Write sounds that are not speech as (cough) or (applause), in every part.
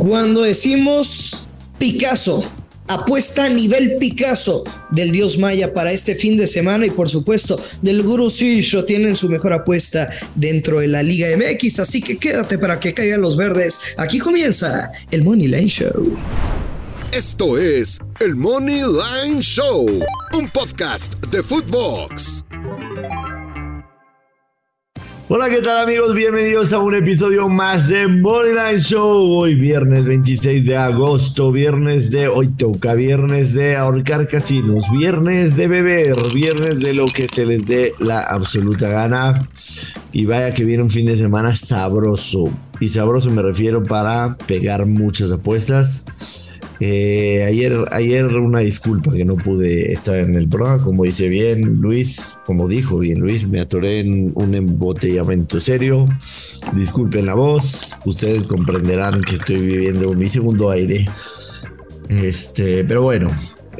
Cuando decimos Picasso, apuesta a nivel Picasso del dios maya para este fin de semana y por supuesto del Guru Sisho tienen su mejor apuesta dentro de la Liga MX, así que quédate para que caigan los verdes. Aquí comienza el Money Line Show. Esto es el Money Line Show, un podcast de Footbox. Hola, ¿qué tal amigos? Bienvenidos a un episodio más de Moneyline Show. Hoy viernes 26 de agosto, viernes de hoy toca, viernes de ahorcar casinos, viernes de beber, viernes de lo que se les dé la absoluta gana. Y vaya que viene un fin de semana sabroso. Y sabroso me refiero para pegar muchas apuestas. Eh, ayer, ayer una disculpa que no pude estar en el programa, como dice bien Luis, como dijo bien Luis, me atoré en un embotellamiento serio. Disculpen la voz, ustedes comprenderán que estoy viviendo mi segundo aire. Este, pero bueno,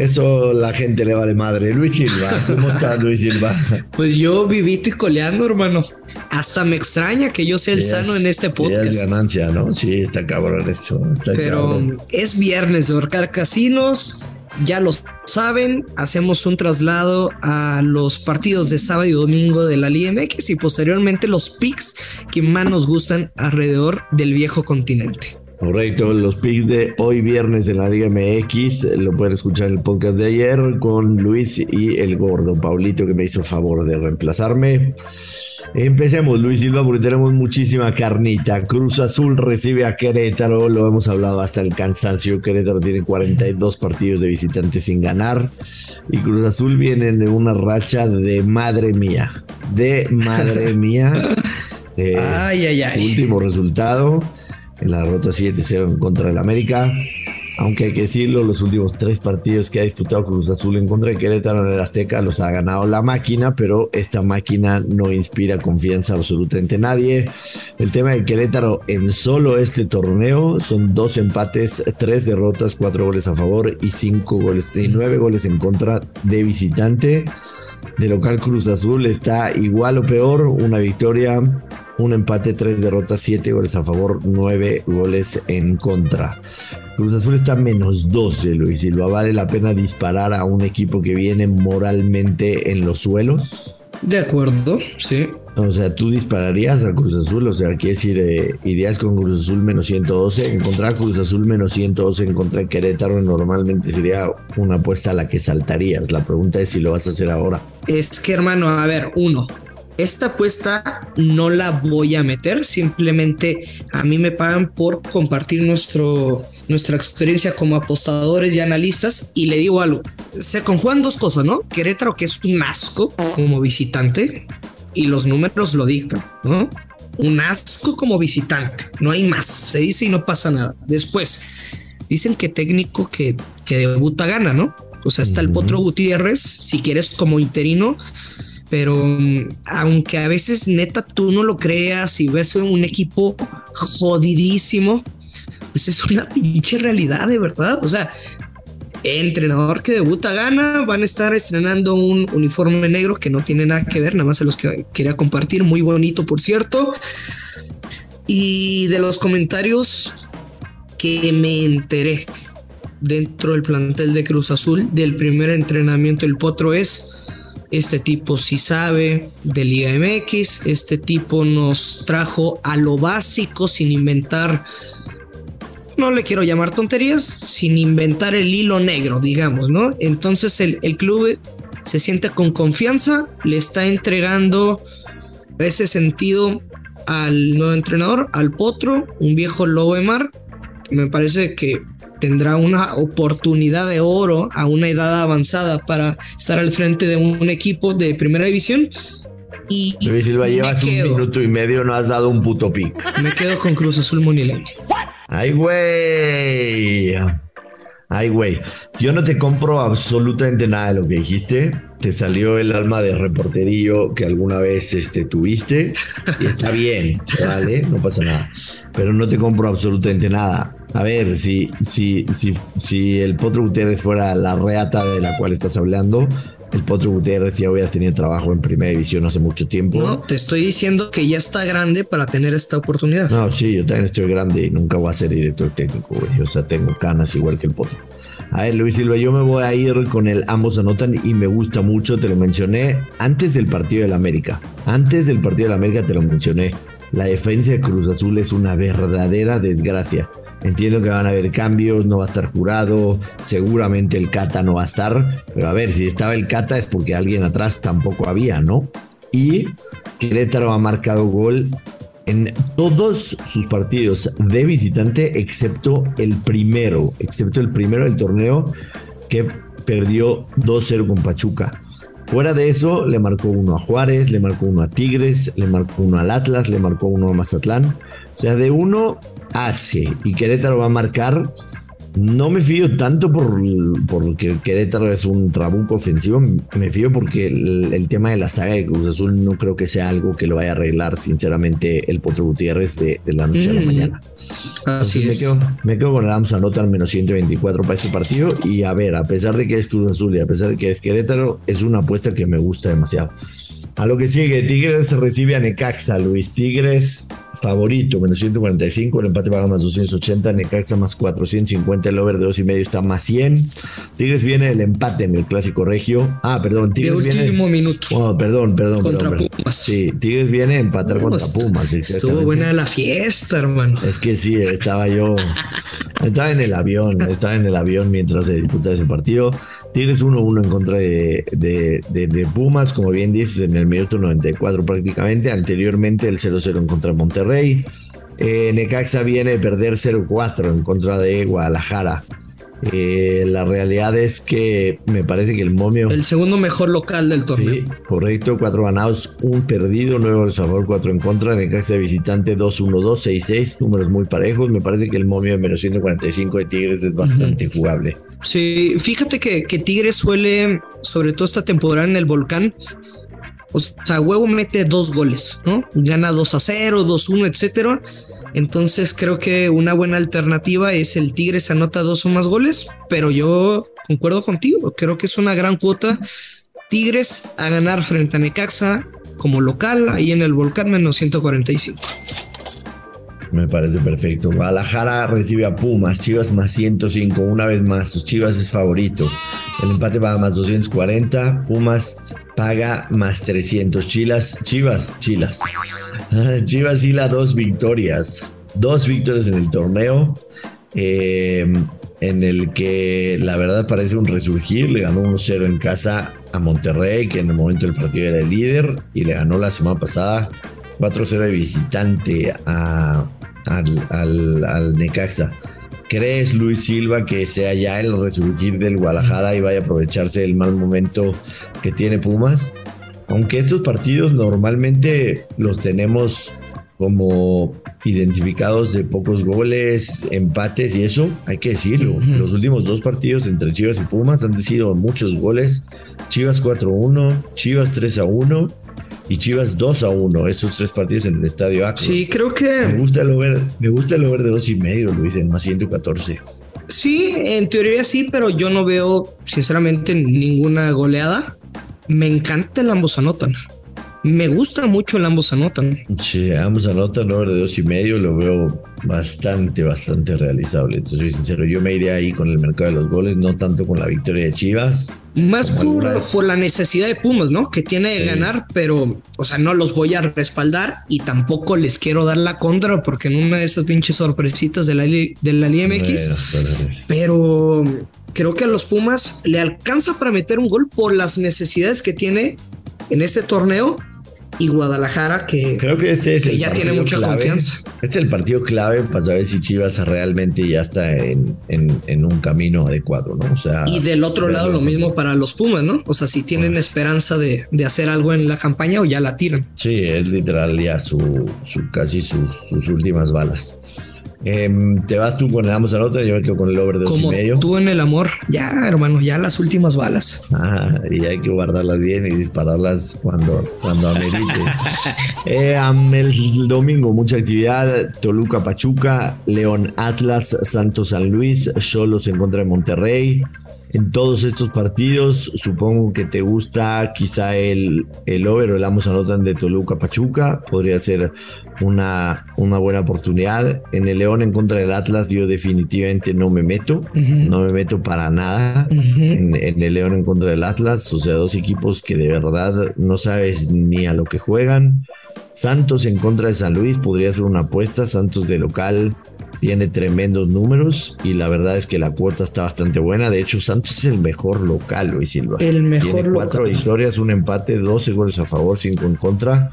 eso la gente le vale madre. Luis Silva, ¿cómo estás, Luis Silva? Pues yo vivito y coleando, hermano. Hasta me extraña que yo sea el sano en este podcast. Es ganancia, ¿no? Sí, está cabrón esto. Pero es viernes de ahorcar casinos. Ya lo saben, hacemos un traslado a los partidos de sábado y domingo de la Liga MX y posteriormente los picks que más nos gustan alrededor del viejo continente. Correcto, los picks de hoy viernes de la Liga MX lo pueden escuchar en el podcast de ayer con Luis y el gordo Paulito que me hizo favor de reemplazarme. Empecemos, Luis Silva, porque tenemos muchísima carnita. Cruz Azul recibe a Querétaro, lo hemos hablado hasta el cansancio. Querétaro tiene 42 partidos de visitantes sin ganar. Y Cruz Azul viene en una racha de madre mía. De madre mía. (laughs) Eh, ay, ay, ay. Último resultado en la derrota 7-0 en contra del América. Aunque hay que decirlo, los últimos tres partidos que ha disputado Cruz Azul en contra de Querétaro en el Azteca los ha ganado la máquina, pero esta máquina no inspira confianza absolutamente a nadie. El tema de Querétaro en solo este torneo son dos empates, tres derrotas, cuatro goles a favor y cinco goles y nueve goles en contra de visitante. De local Cruz Azul está igual o peor, una victoria, un empate, tres derrotas, siete goles a favor, nueve goles en contra. Cruz Azul está menos 12, Luis Silva. ¿Vale la pena disparar a un equipo que viene moralmente en los suelos? De acuerdo, sí. O sea, tú dispararías a Cruz Azul, o sea, quiere decir, eh, irías con Cruz Azul menos 112, encontrar Cruz Azul menos 112 en contra Querétaro normalmente sería una apuesta a la que saltarías. La pregunta es si lo vas a hacer ahora. Es que, hermano, a ver, uno, esta apuesta no la voy a meter, simplemente a mí me pagan por compartir nuestro, nuestra experiencia como apostadores y analistas y le digo algo, se conjugan dos cosas, ¿no? Querétaro que es un asco como visitante y los números lo dictan, ¿no? Un asco como visitante, no hay más, se dice y no pasa nada. Después, dicen que técnico que, que debuta gana, ¿no? O sea, está el Potro Gutiérrez, si quieres como interino, pero mm, aunque a veces neta tú no lo creas y ves un equipo jodidísimo, pues es una pinche realidad de verdad. O sea, entrenador que debuta gana, van a estar estrenando un uniforme negro que no tiene nada que ver, nada más se los que quería compartir, muy bonito por cierto. Y de los comentarios que me enteré dentro del plantel de Cruz Azul del primer entrenamiento del Potro es este tipo sí sabe de Liga MX, este tipo nos trajo a lo básico sin inventar, no le quiero llamar tonterías, sin inventar el hilo negro, digamos, ¿no? Entonces el, el club se siente con confianza, le está entregando ese sentido al nuevo entrenador, al Potro, un viejo lobo de mar, me parece que tendrá una oportunidad de oro a una edad avanzada para estar al frente de un equipo de primera división. Y Luis Silva, llevas un minuto y medio, no has dado un puto pick. Me quedo con Cruz Azul Monilene. Ay, güey. Ay, güey, yo no te compro absolutamente nada de lo que dijiste. Te salió el alma de reporterillo que alguna vez este, tuviste. Y está bien, ¿vale? No pasa nada. Pero no te compro absolutamente nada. A ver, si, si, si, si el Potro Gutiérrez fuera la reata de la cual estás hablando, el Potro Gutiérrez ya hubiera tenido trabajo en primera división hace mucho tiempo. No, te estoy diciendo que ya está grande para tener esta oportunidad. No, sí, yo también estoy grande y nunca voy a ser director técnico, güey. O sea, tengo canas igual que el Potro. A ver, Luis Silva, yo me voy a ir con el ambos anotan y me gusta mucho, te lo mencioné antes del partido del América. Antes del partido del América te lo mencioné. La defensa de Cruz Azul es una verdadera desgracia. Entiendo que van a haber cambios, no va a estar jurado, seguramente el Cata no va a estar, pero a ver, si estaba el Cata es porque alguien atrás tampoco había, ¿no? Y Querétaro ha marcado gol en todos sus partidos de visitante, excepto el primero, excepto el primero del torneo que perdió 2-0 con Pachuca. Fuera de eso, le marcó uno a Juárez, le marcó uno a Tigres, le marcó uno al Atlas, le marcó uno a Mazatlán. O sea, de uno hace y Querétaro va a marcar. No me fío tanto por porque Querétaro es un trabuco ofensivo, me fío porque el, tema de la saga de Cruz Azul no creo que sea algo que lo vaya a arreglar, sinceramente, el Potro Gutiérrez de, la noche a la mm. mañana. Así Me quedo, me quedo con el Rams anotar menos 124 para este partido. Y a ver, a pesar de que es Cruz Azul y a pesar de que es Querétaro, es una apuesta que me gusta demasiado. A lo que sigue, Tigres recibe a Necaxa, Luis Tigres favorito, menos 145, el empate paga más 280, Necaxa más 450, el over de 2 y medio está más 100. Tigres viene el empate en el clásico regio. Ah, perdón, Tigres de viene. último minuto. Oh, perdón, perdón. Contra Pumas. Sí, Tigres viene a empatar contra Pumas. Estuvo buena la fiesta, hermano. Es que sí, estaba yo. estaba en el avión, estaba en el avión mientras se disputa ese partido. Tienes 1-1 en contra de, Pumas, como bien dices, en el minuto 94 prácticamente. Anteriormente el 0-0 en contra de Monterrey. Eh, Necaxa viene de perder 0-4 en contra de Guadalajara. Eh, la realidad es que me parece que el momio. El segundo mejor local del torneo. Sí, correcto. Cuatro ganados, un perdido, nueve goles a favor, cuatro en contra. En el caso de visitante 2-1-2, 6-6, números muy parejos. Me parece que el momio de menos 145 de Tigres es bastante jugable. Sí, fíjate que, que Tigres suele, sobre todo esta temporada en el Volcán, o sea, Huevo mete dos goles, ¿no? Gana 2 a 0, 2 1, etcétera. Entonces creo que una buena alternativa es el Tigres anota dos o más goles, pero yo concuerdo contigo, creo que es una gran cuota. Tigres a ganar frente a Necaxa como local, ahí en el Volcán menos 145. Me parece perfecto. Guadalajara recibe a Pumas, Chivas más 105, una vez más, Chivas es favorito. El empate va a más 240, Pumas paga más 300. Chilas, Chivas, Chilas. (laughs) Chivas la dos victorias. Dos victorias en el torneo. Eh, en el que la verdad parece un resurgir. Le ganó 1-0 en casa a Monterrey, que en el momento del partido era el líder. Y le ganó la semana pasada 4-0 de visitante a, al, al, al Necaxa. ¿Crees, Luis Silva, que sea ya el resurgir del Guadalajara y vaya a aprovecharse del mal momento que tiene Pumas? Aunque estos partidos normalmente los tenemos como identificados de pocos goles, empates y eso, hay que decirlo. Los últimos dos partidos entre Chivas y Pumas han sido muchos goles. Chivas 4-1, Chivas 3-1 y Chivas 2 a 1, esos tres partidos en el estadio Akron. Sí, creo que. Me gusta el over, me gusta el over de dos y medio, Luis, en más 114. Sí, en teoría sí, pero yo no veo, sinceramente, ninguna goleada. Me encanta el ambos anotan. Me gusta mucho el ambos anotan. Sí, ambos anotan over de dos y medio, lo veo bastante, bastante realizable. Entonces, soy sincero, yo me iría ahí con el mercado de los goles, no tanto con la victoria de Chivas. Más por, por, la necesidad de Pumas, ¿no? Que tiene de ganar, pero, o sea, no los voy a respaldar y tampoco les quiero dar la contra porque en una de esas pinches sorpresitas de la, de la Liga MX. pero creo que a los Pumas le alcanza para meter un gol por las necesidades que tiene en este torneo y Guadalajara, que, Creo que, este es ya tiene mucha confianza. Este es el partido clave para saber si Chivas realmente ya está en, en, un camino adecuado, ¿no? O sea, y del otro lado lo mismo para los Pumas, ¿no? O sea, si tienen esperanza de, de, hacer algo en la campaña o ya la tiran. Sí, es literal ya su, su casi sus, sus últimas balas. Em, te vas tú con el ambos nota, yo me quedo con el over de dos y medio. Tú en el amor, ya hermano, ya las últimas balas. Ah, y hay que guardarlas bien y dispararlas cuando, cuando amerite. (laughs) eh, el domingo, mucha actividad. Toluca Pachuca, León Atlas, Santos San Luis, Cholos en contra de Monterrey. En todos estos partidos. Supongo que te gusta quizá el, el over o el Amos Anotan de Toluca Pachuca. Podría ser una, una buena oportunidad. En el León en contra del Atlas yo definitivamente no me meto. No me meto para nada en, en, el León en contra del Atlas. O sea, dos equipos que de verdad no sabes ni a lo que juegan. Santos en contra de San Luis podría ser una apuesta. Santos de local tiene tremendos números y la verdad es que la cuota está bastante buena. De hecho, Santos es el mejor local, Luis Silva. El mejor tiene cuatro victorias, un empate, 12 goles a favor, 5 en contra.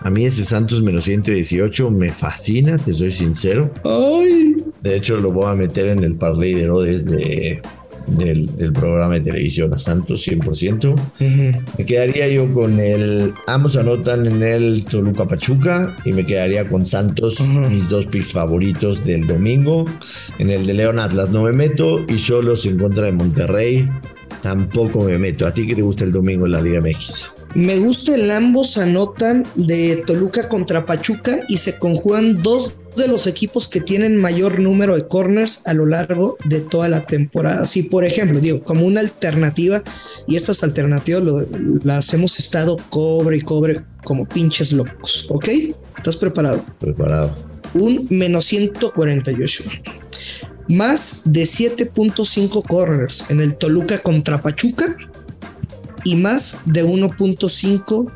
A mí ese Santos menos 118 me fascina, te soy sincero. Ay. De hecho, lo voy a meter en el parlay de Herodes de, del, del, programa de televisión a Santos 100%. Me quedaría yo con el ambos anotan en el Toluca Pachuca y me quedaría con Santos, mis dos picks favoritos del domingo. En el de León Atlas no me meto y solos en contra de Monterrey tampoco me meto. ¿A ti qué te gusta el domingo en la Liga MX? Me gusta el ambos anotan de Toluca contra Pachuca y se conjugan dos de los equipos que tienen mayor número de corners a lo largo de toda la temporada. Si, por ejemplo, digo, como una alternativa, y estas alternativas lo, las hemos estado cobre y cobre como pinches locos, ¿ok? ¿Estás preparado? Preparado. Un menos 148. Más de 7.5 corners en el Toluca contra Pachuca y más de 1.5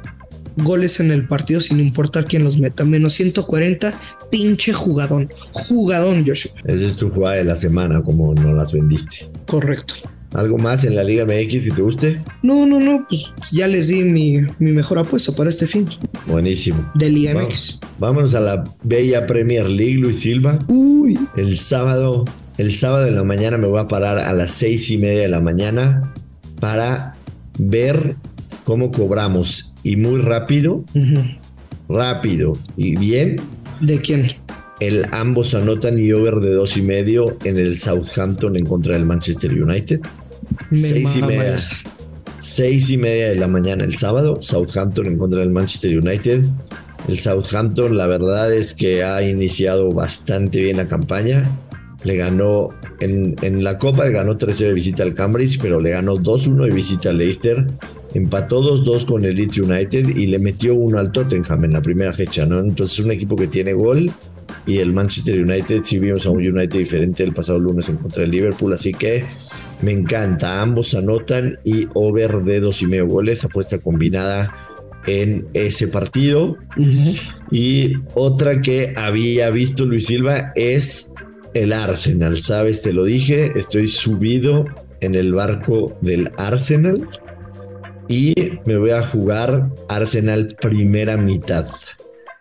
goles en el partido sin importar quién los meta. Menos 140, pinche jugadón. Jugadón, Joshua. Esa es tu jugada de la semana, como no las vendiste. Correcto. ¿Algo más en la Liga MX si te guste? No, no, no, pues ya les di mi, mi mejor apuesta para este fin. Buenísimo. De Liga Vamos, MX. Vámonos a la bella Premier League, Luis Silva. Uy. El sábado, el sábado en la mañana me voy a parar a las seis y media de la mañana para ver cómo cobramos. Y muy rápido, Uh -huh. rápido y bien. ¿De quién? El ambos anotan y over de dos y medio en el Southampton en contra del Manchester United. Me seis y media. esa. Seis y media de la mañana el sábado, Southampton en contra del Manchester United. El Southampton, la verdad es que ha iniciado bastante bien la campaña. Le ganó en, en la Copa, le ganó 3-0 de visita al Cambridge, pero le ganó 2-1 de visita al Leicester. Empató 2-2 con el Leeds United y le metió uno al Tottenham en la primera fecha, ¿no? Entonces, es un equipo que tiene gol. Y el Manchester United, sí vimos a un United diferente el pasado lunes en contra del Liverpool, así que me encanta. Ambos anotan y over de dos y medio goles, apuesta combinada en ese partido. Uh -huh. Y otra que había visto Luis Silva es el Arsenal, ¿sabes? Te lo dije, estoy subido en el barco del Arsenal y me voy a jugar Arsenal primera mitad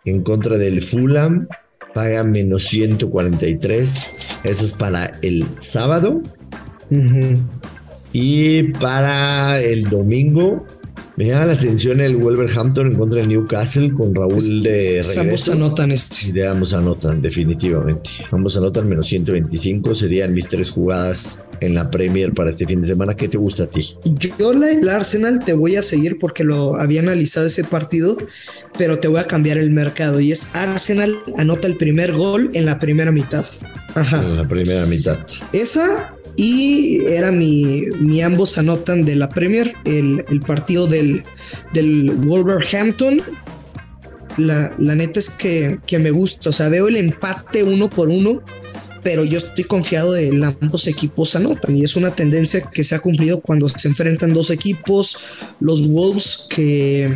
en contra del Fulham. Paga menos 143. Eso es para el sábado. Uh -huh. Y para el domingo, me llama la atención el Wolverhampton en contra del Newcastle con Raúl de Ambos regreso. anotan este. De ambos anotan, definitivamente. Ambos anotan menos 125. Serían mis tres jugadas en la Premier para este fin de semana. ¿Qué te gusta a ti? Yo la del Arsenal te voy a seguir porque lo había analizado ese partido, pero te voy a cambiar el mercado. Y es Arsenal anota el primer gol en la primera mitad. Ajá. En la primera mitad. Esa y era mi, mi ambos anotan de la Premier, el, el partido del, del Wolverhampton. La, la neta es que, que, me gusta, o sea, veo el empate uno por uno, pero yo estoy confiado de ambos equipos anotan y es una tendencia que se ha cumplido cuando se enfrentan dos equipos, los Wolves que,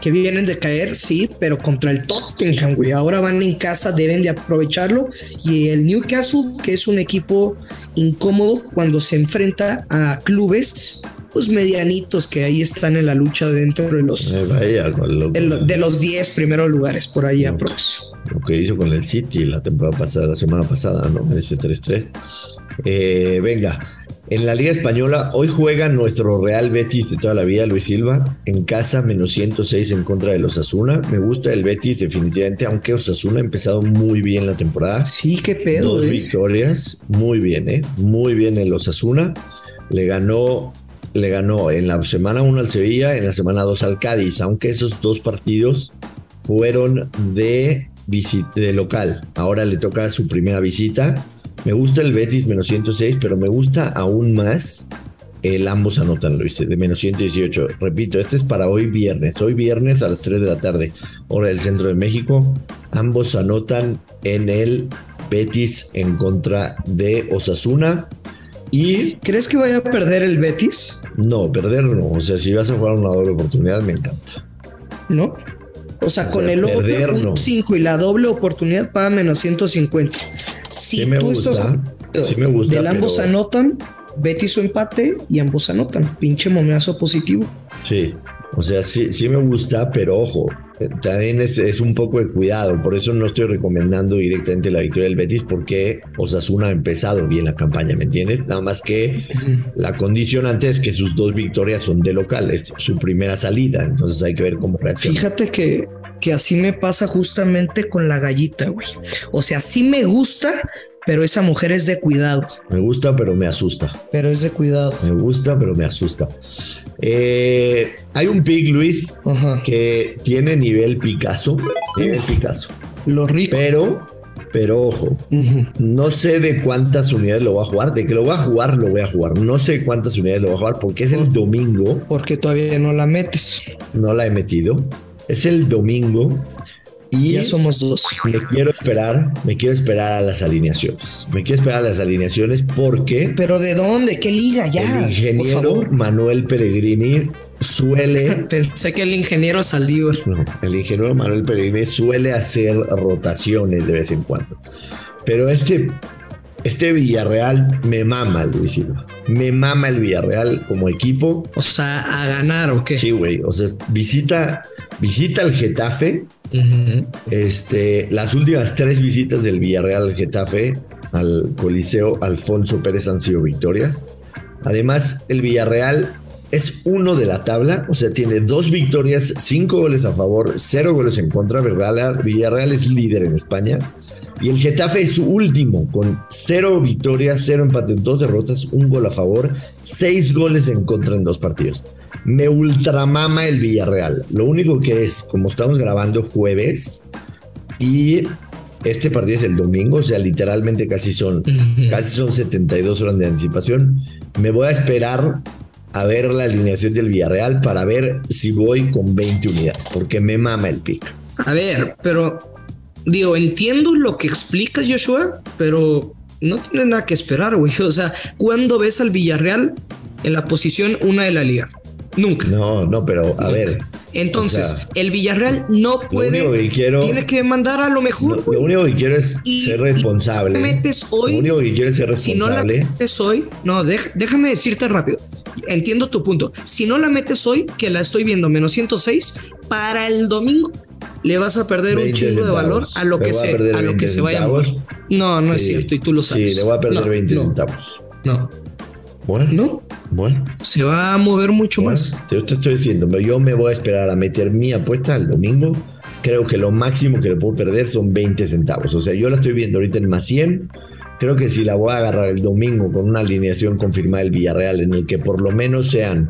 que vienen de caer, sí, pero contra el Tottenham, güey, ahora van en casa, deben de aprovecharlo y el Newcastle, que es un equipo incómodo cuando se enfrenta a clubes pues medianitos que ahí están en la lucha dentro de los Eh, vaya, lo, de, lo, de, los 10 primeros lugares por ahí no, aprox. Lo que hizo con el City la temporada pasada, la semana pasada, ¿no? Ese 3-3. Eh, venga, en la Liga Española, hoy juega nuestro Real Betis de toda la vida, Luis Silva, en casa, menos 106 en contra de los Asuna. Me gusta el Betis, definitivamente, aunque Osasuna ha empezado muy bien la temporada. Sí, qué pedo. Dos eh. victorias, muy bien, ¿eh? Muy bien el Osasuna. Le ganó, le ganó en la semana 1 al Sevilla, en la semana 2 al Cádiz, aunque esos dos partidos fueron de, de local. Ahora le toca su primera visita. Me gusta el Betis menos 106, pero me gusta aún más el ambos anotan, Luis, de menos 118. Repito, este es para hoy viernes. Hoy viernes a las 3 de la tarde, hora del centro de México. Ambos anotan en el Betis en contra de Osasuna. Y. ¿Crees que vaya a perder el Betis? No, perder no. O sea, si vas a jugar una doble oportunidad, me encanta. ¿No? O sea, con el otro 5 y la doble oportunidad paga menos 150. Si sí me gusta, sí me gusta. Del ambos anotan, Betis su empate y ambos anotan. Pinche momeazo positivo. Sí, o sea, sí, sí me gusta, pero ojo, también es, un poco de cuidado. Por eso no estoy recomendando directamente la victoria del Betis, porque Osasuna ha empezado bien la campaña, ¿me entiendes? Nada más que la condición antes es que sus dos victorias son de local, es su primera salida. Entonces hay que ver cómo reacciona. Fíjate que, que así me pasa justamente con la gallita, güey. O sea, sí me gusta, pero esa mujer es de cuidado. Me gusta, pero me asusta. Pero es de cuidado. Me gusta, pero me asusta. Eh, hay un pick, Luis, que tiene nivel Picasso. Nivel Picasso. Lo rico. Pero, pero ojo, no sé de cuántas unidades lo va a jugar. De que lo va a jugar, lo voy a jugar. No sé cuántas unidades lo va a jugar porque es el domingo. Porque todavía no la metes. No la he metido. Es el domingo y ya somos dos. Me quiero esperar, me quiero esperar a las alineaciones. Me quiero esperar a las alineaciones porque. ¿Pero de dónde? ¿Qué liga ya? El ingeniero Manuel Pellegrini suele. (laughs) Pensé que el ingeniero salió. No, el ingeniero Manuel Pellegrini suele hacer rotaciones de vez en cuando. Pero este, este Villarreal me mama, Luis Silva. Me mama el Villarreal como equipo. O sea, a ganar o qué? Sí, güey. O sea, visita, visita al Getafe este, las últimas tres visitas del Villarreal al Getafe al Coliseo Alfonso Pérez han sido victorias. Además, el Villarreal es uno de la tabla, o sea, tiene dos victorias, cinco goles a favor, cero goles en contra. Villarreal es líder en España. Y el Getafe es su último, con cero victorias, cero empates, dos derrotas, un gol a favor, seis goles en contra en dos partidos. Me ultramama el Villarreal. Lo único que es, como estamos grabando jueves y este partido es el domingo, o sea, literalmente casi son, casi son 72 horas de anticipación. Me voy a esperar a ver la alineación del Villarreal para ver si voy con 20 unidades, porque me mama el pick. A ver, pero digo, entiendo lo que explicas, Joshua, pero no tiene nada que esperar, güey. (laughs) O sea, ¿cuándo ves al Villarreal en la posición una de la liga? Nunca. No, no, pero a ver. Entonces, el Villarreal no puede. tiene que mandar a lo mejor. lo único que quiero es ser responsable. metes hoy. Lo único que quiero es ser responsable. Si no la metes hoy, no, déjame decirte rápido. Entiendo tu punto. Si no la metes hoy, que la estoy viendo menos 106, para el domingo le vas a perder un chingo de valor a lo que se, a, lo que se vaya a mover. No, no es cierto, y tú lo sabes. Sí, le voy a perder 20 centavos. No. Bueno. No. Bueno. Se va a mover mucho más. Yo te estoy diciendo, yo me voy a esperar a meter mi apuesta el domingo. Creo que lo máximo que le puedo perder son 20 centavos. O sea, yo la estoy viendo ahorita en más 100. Creo que si la voy a agarrar el domingo con una alineación confirmada del Villarreal en el que por lo menos sean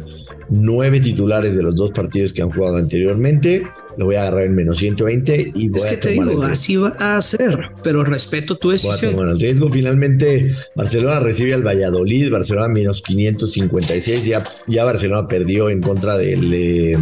nueve titulares de los dos partidos que han jugado anteriormente. Lo voy a agarrar en menos 120 y voy es que te digo, así va a ser, pero respeto tu decisión. Bueno, el riesgo. Finalmente, Barcelona recibe al Valladolid, Barcelona menos 556. Ya, ya Barcelona perdió en contra del, eh,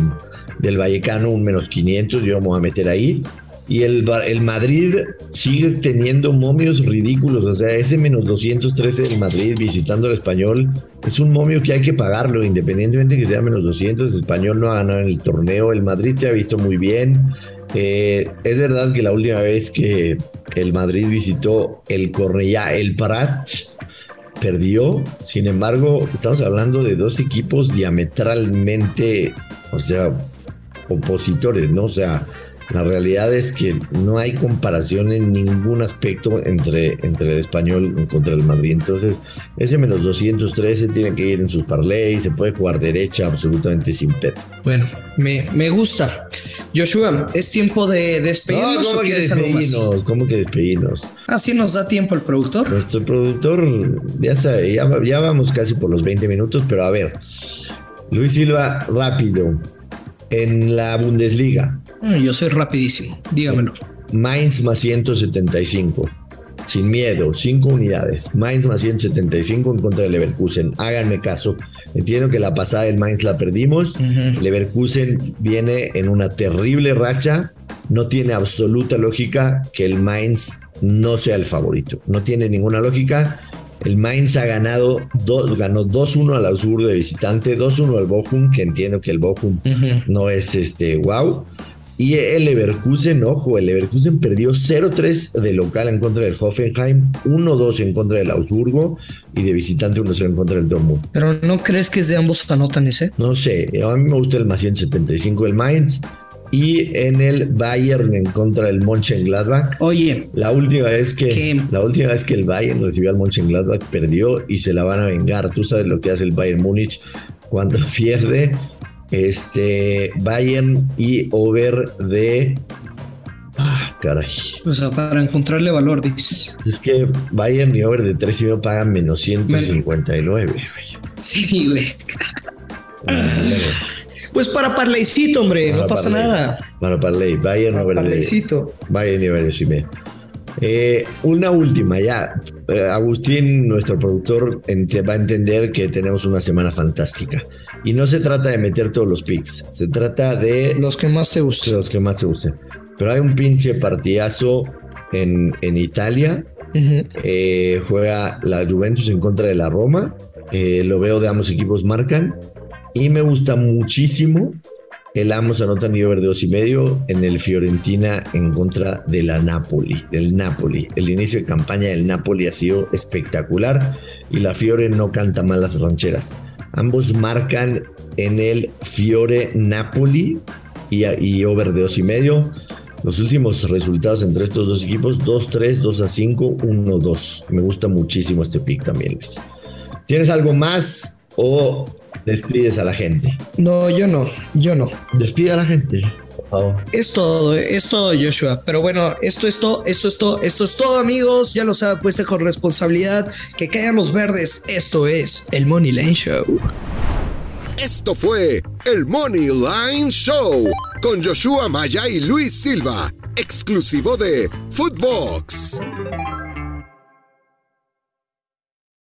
del Vallecano un menos 500. Yo vamos a meter ahí. Y el, el Madrid sigue teniendo momios ridículos. O sea, ese menos 213 del Madrid visitando al español es un momio que hay que pagarlo, independientemente de que sea menos 200. El español no ha ganado en el torneo. El Madrid se ha visto muy bien. Eh, es verdad que la última vez que el Madrid visitó el Cornellá, el Prat, perdió. Sin embargo, estamos hablando de dos equipos diametralmente, o sea, opositores, ¿no? O sea, la realidad es que no hay comparación en ningún aspecto entre, entre el español contra el Madrid. Entonces, ese menos 213 tiene que ir en sus parlays, se puede jugar derecha absolutamente sin pedo. Bueno, me, me gusta. Joshua, ¿es tiempo de despedirnos? ¿cómo que despedirnos? ¿Cómo que despedirnos? Así nos da tiempo el productor. Nuestro productor, ya sabe, ya, ya vamos casi por los 20 minutos, pero a ver, Luis Silva, rápido. En la Bundesliga, yo soy rapidísimo, dígamelo. Mainz más 175. sin miedo, cinco unidades. Mainz más 175 en contra del Leverkusen. Háganme caso. Entiendo que la pasada del Mainz la perdimos. Leverkusen viene en una terrible racha. No tiene absoluta lógica que el Mainz no sea el favorito. No tiene ninguna lógica. El Mainz ha ganado, dos, ganó 2-1 al Augsburgo de visitante, 2-1 al Bochum, que entiendo que el Bochum no es este wow. Y el Leverkusen, ojo, el Leverkusen perdió 0-3 de local en contra del Hoffenheim, 1-2 en contra del Augsburgo y de visitante 1-0 en contra del Dortmund. Pero ¿no crees que es de ambos anotan ese? No sé, a mí me gusta el más 175 del Mainz y en el Bayern en contra del Mönchengladbach. Oye, la última vez que la última vez que el Bayern recibió al Mönchengladbach perdió y se la van a vengar. Tú sabes lo que hace el Bayern Múnich cuando (laughs) pierde este Bayern y over de. Ah, caray. O sea, para encontrarle valor, dices. Es que Bayern y over de 3 y medio pagan menos 159. Sí, güey. pues para Parleycito, hombre, no pasa nada. Para Parley, Bayern over de. Bayern y over de 3 y medio. Eh, una última, ya. Eh, Agustín, nuestro productor, va a entender que tenemos una semana fantástica. Y no se trata de meter todos los picks, se trata de... Los que más te gusten. Los que más te gusten. Pero hay un pinche partidazo en, en Italia. Eh, juega la Juventus en contra de la Roma. Eh, lo veo de ambos equipos marcan. Y me gusta muchísimo el Amos anota mi over de dos y medio en el Fiorentina en contra de la Napoli, del Napoli. El inicio de campaña del Napoli ha sido espectacular y la Fiore no canta mal las rancheras. Ambos marcan en el Fiore Napoli y, over de dos y medio. Los últimos resultados entre estos dos equipos, 2-3, 2-5, 1-2. Me gusta muchísimo este pick también, Luis. ¿Tienes algo más o despides a la gente? No, yo no, yo no. Despide a la gente. Es todo, es todo, Joshua. Pero bueno, esto es todo, esto es todo, esto es todo, amigos. Ya lo sabe, pues con responsabilidad. Que caigan los verdes. Esto es el Money Line Show. Esto fue el Money Line Show con Joshua Maya y Luis Silva, exclusivo de Footbox.